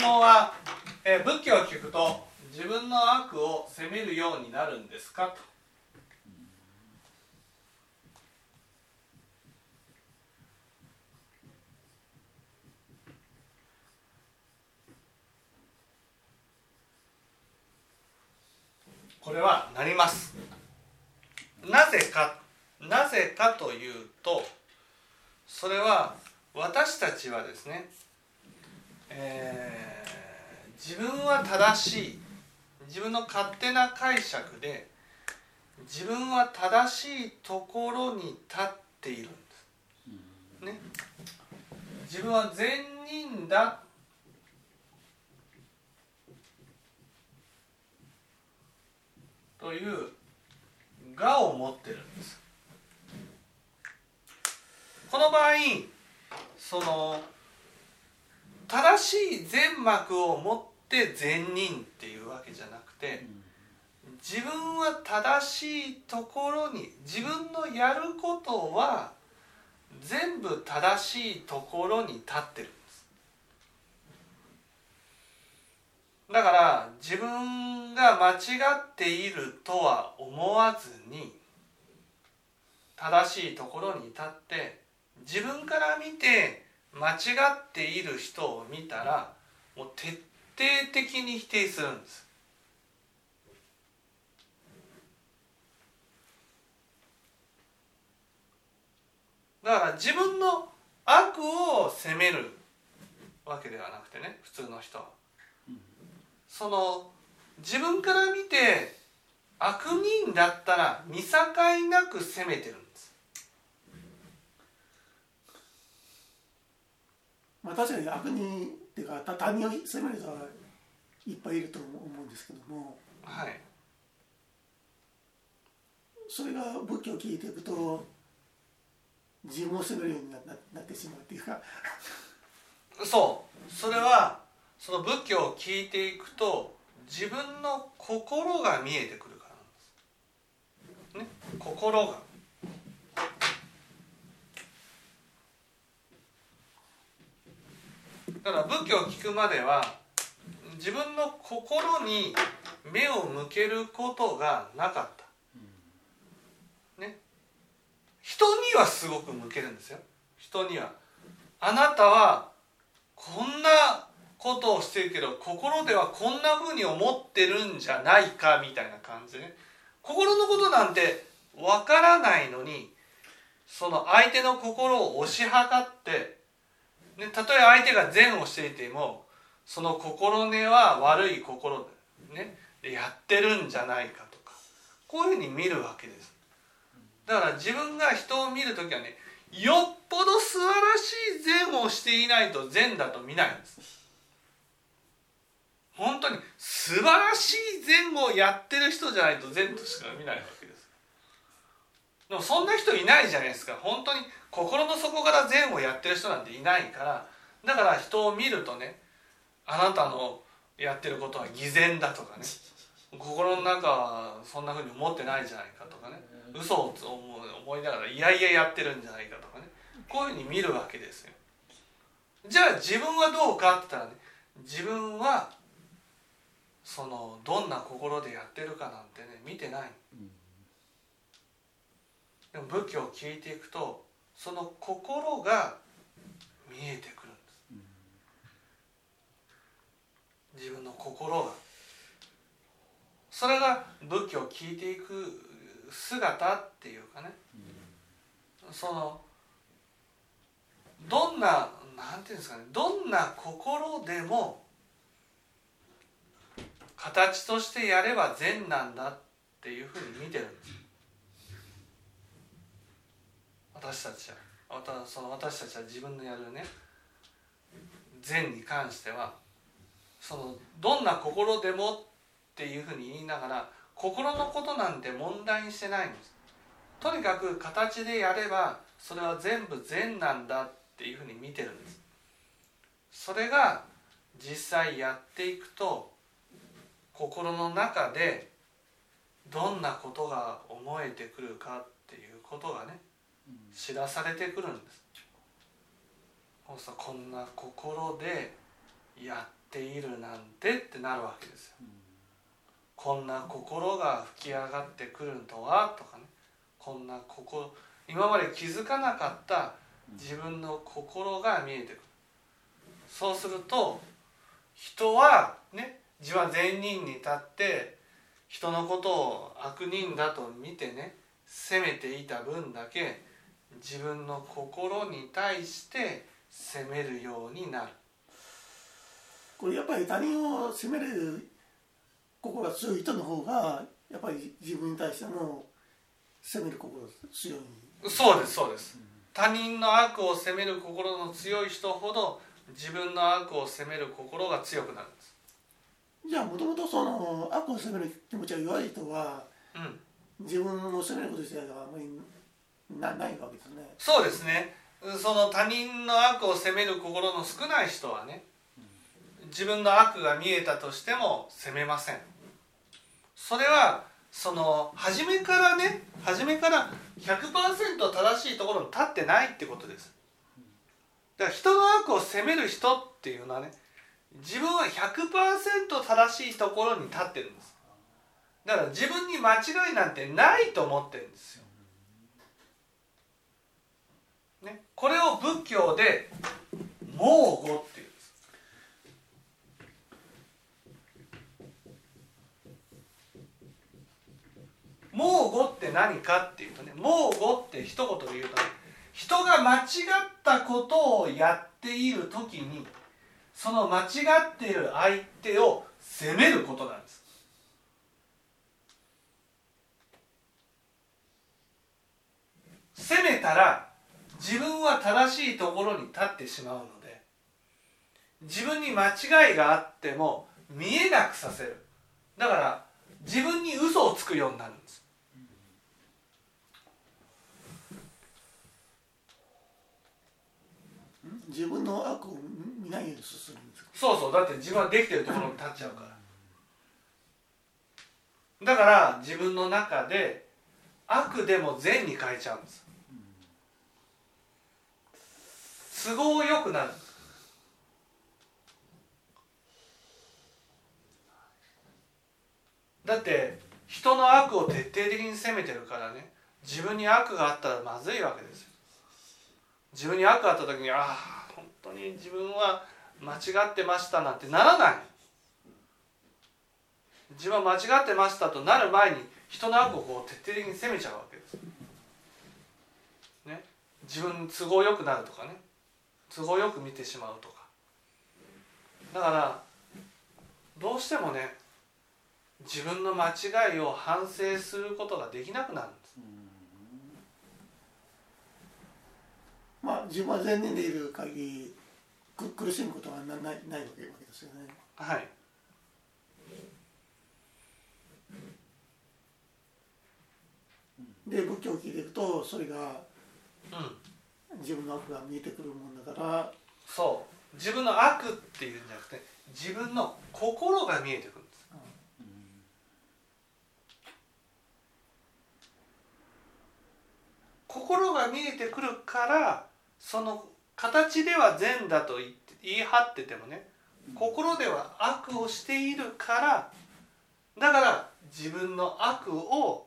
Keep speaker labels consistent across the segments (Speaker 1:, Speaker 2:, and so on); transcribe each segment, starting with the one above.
Speaker 1: 問は、えー仏教を聞くと自分の悪を責めるようになるんですか？とこれはなります。なぜかなぜかというとそれは私たちはですね、えー自分は正しい自分の勝手な解釈で自分は正しいところに立っているんです。ね、自分は善人だという我を持ってるんです。この場合その正しい善悪を持って善人っていうわけじゃなくて自分は正しいところに自分のやることは全部正しいところに立ってるんです。だから自分が間違っているとは思わずに正しいところに立って自分から見て間違っている人を見たらもう徹底的に否定するんです。だから自分の悪を責めるわけではなくてね普通の人は。その自分から見て悪人だったら見境なく責めてる。んです
Speaker 2: まあ確かに悪人っていうか他他人を責める人はいっぱいいると思うんですけども。
Speaker 1: はい。
Speaker 2: それが仏教を聞いていくと自分を責めるようになななってしまうっていうか。
Speaker 1: そう。それはその仏教を聞いていくと自分の心が見えてくるからなんです、ね、心がだから仏教を聞くまでは自分の心に目を向けることがなかった。ね。人にはすごく向けるんですよ。人には。あなたはこんなことをしてるけど心ではこんなふうに思ってるんじゃないかみたいな感じでね。心のことなんてわからないのにその相手の心を推し量って、ね、たとえ相手が善をしていてもその心根は悪い心で,、ね、やってるんじゃないかとかこういうふうに見るわけです。だから自分が人を見る時はねよっぽど素晴らしい善をしていないと善だと見ないんです本当に素晴らしい善をやってる人じゃないと善としか見ないわけでもそんな人いないじゃないですか。本当に心の底から善をやってる人なんていないから。だから人を見るとねあなたのやってることは偽善だとかね心の中はそんなふうに思ってないじゃないかとかね嘘を思いながらいやいややってるんじゃないかとかねこういうふうに見るわけですよ。じゃあ自分はどうかって言ったらね自分はそのどんな心でやってるかなんてね見てない。でも仏教を聞いていくとその心が見えてくるんです。自分の心が。それが仏教を聞いていく姿っていうかね。そのどんななんていうんですかね。どんな心でも形としてやれば善なんだっていうふうに見てるんです。私たちは。またその私たちは自分のやるね。善に関してはそのどんな心でもっていうふうに言いながら心のことなんて問題にしてないんです。とにかく形でやればそれは全部善なんだっていうふうに見てるんです。それが実際やっていくと心の中でどんなことが思えてくるかっていうことがね知らされてくるんですそうするとこんな心でやっているなんてってなるわけですよ。こんな心が吹き上がってくるとはとかね。こんな心今まで気づかなかった自分の心が見えてくる。そうすると人はね自分は善人に立って人のことを悪人だと見てね責めていた分だけ自分の心に対して責めるようになる。
Speaker 2: これやっぱり他人を責める心が強い人の方がやっぱり自分に対しても責める心が強い。
Speaker 1: そうですそうです。他人の悪を責める心の強い人ほど自分の悪を責める心が強くなるんです。
Speaker 2: じゃあもともとその悪を責める気持ちが弱い人は
Speaker 1: うん。
Speaker 2: 自分を責めること自体があまりなないわけですね。
Speaker 1: そうですね。その他人の悪を責める心の少ない人はね自分の悪が見えたとしても責めません。それはその初めからね初めから100%正しいところに立ってないってことです。だから人の悪を責める人っていうのはね自分は100%正しいところに立ってるんです。だから自分に間違いなんてないと思ってるんですよ。ね、これを仏教で「盲語」っていうんです。盲語って何かっていうとね盲語って一言で言うとね人が間違ったことをやっている時にその間違っている相手を責めることなんです。責めたら自分は正しいところに立ってしまうので自分に間違いがあっても見えなくさせる。だから自分に嘘をつくようになるんです。
Speaker 2: 自分の悪を見ないようにするんですか？
Speaker 1: そうそう。だって自分はできてるところに立っちゃうから。だから自分の中で悪でも善に変えちゃうんです都合よくなる。だって人の悪を徹底的に責めてるからね。自分に悪があったらまずいわけですよ。自分に悪があった時にああ本当に自分は間違ってましたなんてならない。自分は間違ってましたとなる前に人の悪をこう徹底的に責めちゃうわけです、ね、自分都合よくなるとかね。都合よく見てしまうとか。だからどうしてもね自分の間違いを反省することができなくなるんです。
Speaker 2: まあ自分は善人でいる限りく苦しむことはなないないわけですよね。
Speaker 1: はい。
Speaker 2: で仏教を聞いていくとそれが
Speaker 1: うん
Speaker 2: 自分の悪が見えてくるもんだから。
Speaker 1: そう。自分の悪っていうんじゃなくて自分の心が見えてくるんです。心が見えてくるからその形では善だと言って言い張っててもね心では悪をしているからだから自分の悪を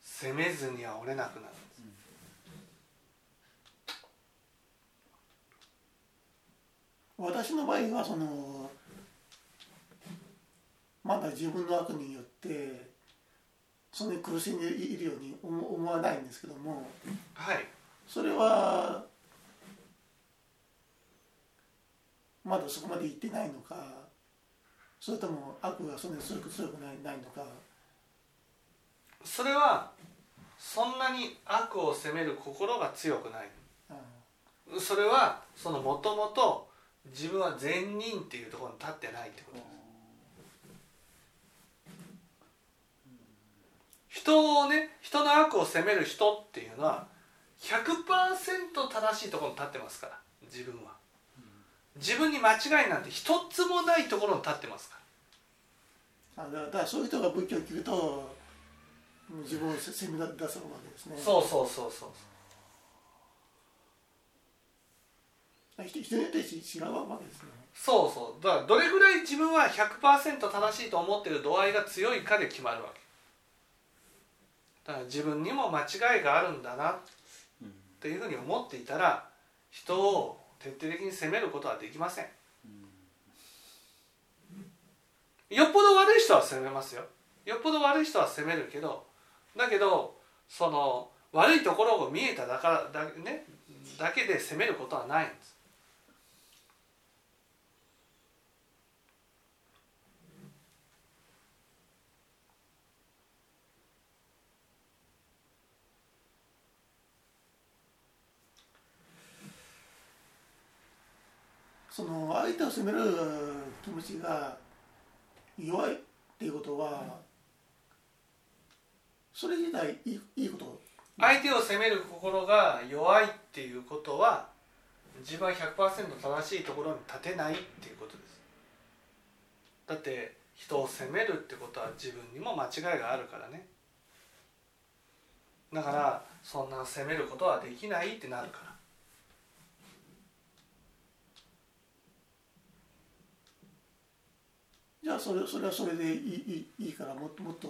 Speaker 1: 責めずには折れなくなるんです
Speaker 2: 私の場合はそのまだ自分の悪によってそんなに苦しんでいるように思思わないんですけども
Speaker 1: はい。
Speaker 2: それはまだそこまで行ってないのかそれとも悪がそんなに強く強くないないのか。
Speaker 1: それはそんなに悪を責める心が強くない。
Speaker 2: あ
Speaker 1: それはそのもともと自分は善人っていうところに立ってないってこと。です人をね人の悪を責める人っていうのは100%正しいところに立ってますから自分は。自分に間違いなんて一つもないところに立ってますから。
Speaker 2: あだからそういう人が仏教を聞くと自分を責め出すわけですね。
Speaker 1: そうそうそうそう
Speaker 2: 人人によって違うわけですね。
Speaker 1: そうそう。だからどれぐらい自分は100%正しいと思ってる度合いが強いかで決まるわけ。だから自分にも間違いがあるんだなっていうふうに思っていたら人を徹底的に責めることはできません。よっぽど悪い人は責めますよ。よっぽど悪い人は責めるけどだけどその悪いところを見えただからだ,、ね、だけで責めることはないんです
Speaker 2: その相手を責める気持ちが弱いっていうことはそれ自体いいいいこと。
Speaker 1: 相手を責める心が弱いっていうことは自分は100%正しいところに立てないっていうことです。だって人を責めるってことは自分にも間違いがあるからね。だからそんな責めることはできないってなるから。
Speaker 2: じゃあそれそれはそれでいいいいからもっともっと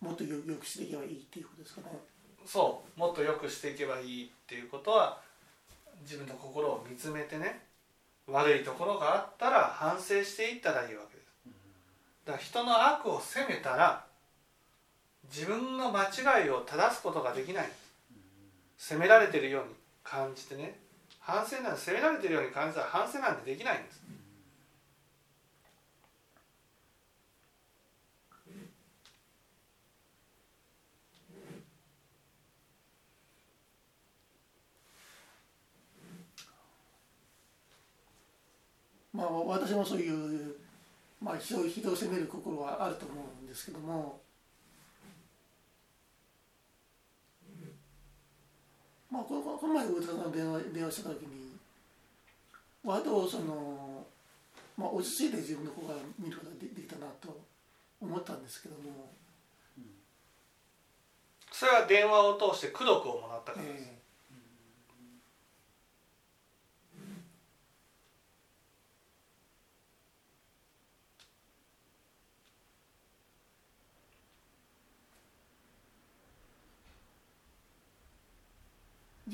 Speaker 2: もっとよくしていけばいいっていうことですかね。
Speaker 1: そうもっと良くしていけばいいっていうことは自分の心を見つめてね悪いところがあったら反省していったらいいわけです。だから人の悪を責めたら自分の間違いを正すことができない。責められてるように感じてね反省なんて責められてるように感じたら反省なんてできないんです。
Speaker 2: まあ私もそういう、まあ、人を人を責める心はあると思うんですけども。まあこのこの前上田さんが電話電話した時に割とその、まあ、落ち着いて自分の子が見ることがでできたなと思ったんですけども、
Speaker 1: それは電話を通して功徳をもらったからです、
Speaker 2: ええ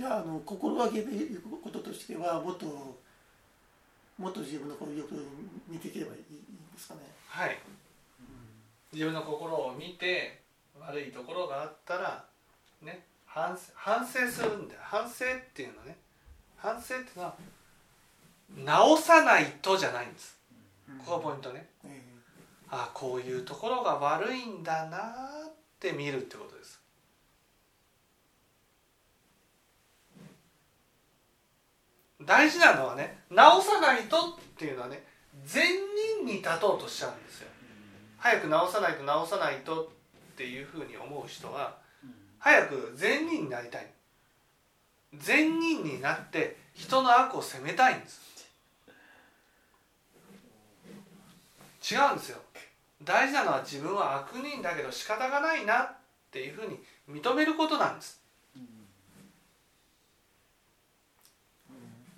Speaker 2: じゃああの心がけていくこととしてはもっともっと自分のことをよく見ていければいいんですかね。
Speaker 1: はい。自分の心を見て悪いところがあったらね反省反省するんだよ。反省っていうのはね。反省っていうのは直さないとじゃないんです。ここがポイントね。
Speaker 2: え
Speaker 1: あこういうところが悪いんだなって見るってことです大事なのはね直さないとっていうのはね善人に立とうとしちゃうんですよ。早く直さないと直さないとっていうふうに思う人は早く善人になりたい。善人になって人の悪を責めたいんです。違うんですよ。大事なのは自分は悪人だけど仕方がないなっていうふうに認めることなんです。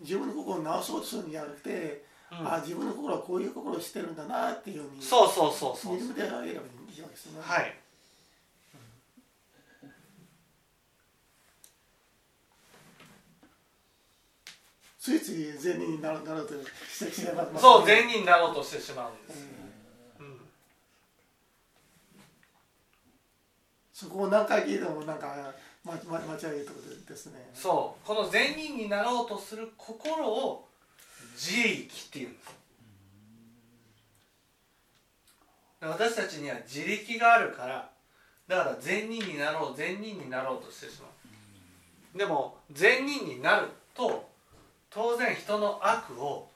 Speaker 2: 自分の心を直そうとするんじゃなくて、
Speaker 1: うん。
Speaker 2: あ自分の心はこういう心をしてるんだなっていうふうに
Speaker 1: そうそうそうそう。
Speaker 2: 認めてあげればいいわけですね。
Speaker 1: はい。
Speaker 2: ついつい善人になろうとしてしまいます、
Speaker 1: そう善人になろうとしてしまうんです、うん。
Speaker 2: そこを何回聞いてもなんかまま間違えるところですね。
Speaker 1: そう。この善人になろうとする心を自力っていうんです私たちには自力があるからだから善人になろう善人になろうとしてしまう。でも善人になると当然人の悪を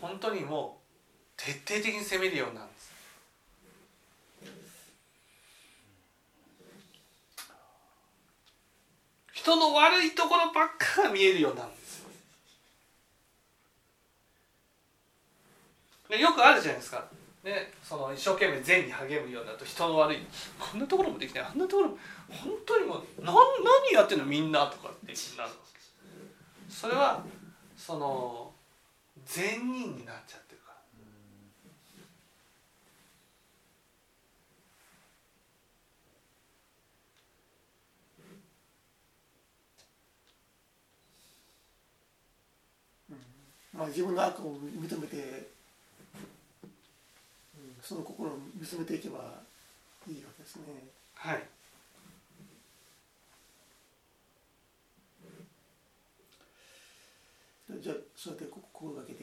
Speaker 1: 本当にもう徹底的に責めるようになるんです人の悪いところばっかが見えるようになるんですよ。でよくあるじゃないですか、ね、その一生懸命善に励むようになると人の悪い。こんなところもできない。あんなところも本当にもう何何やってんのみんなとかってなるそれはその善人になっちゃって
Speaker 2: まあ、自分の悪を認めて、うん、その心を見つめていけばいいわけですね。
Speaker 1: はい
Speaker 2: じゃあそうやって心がけて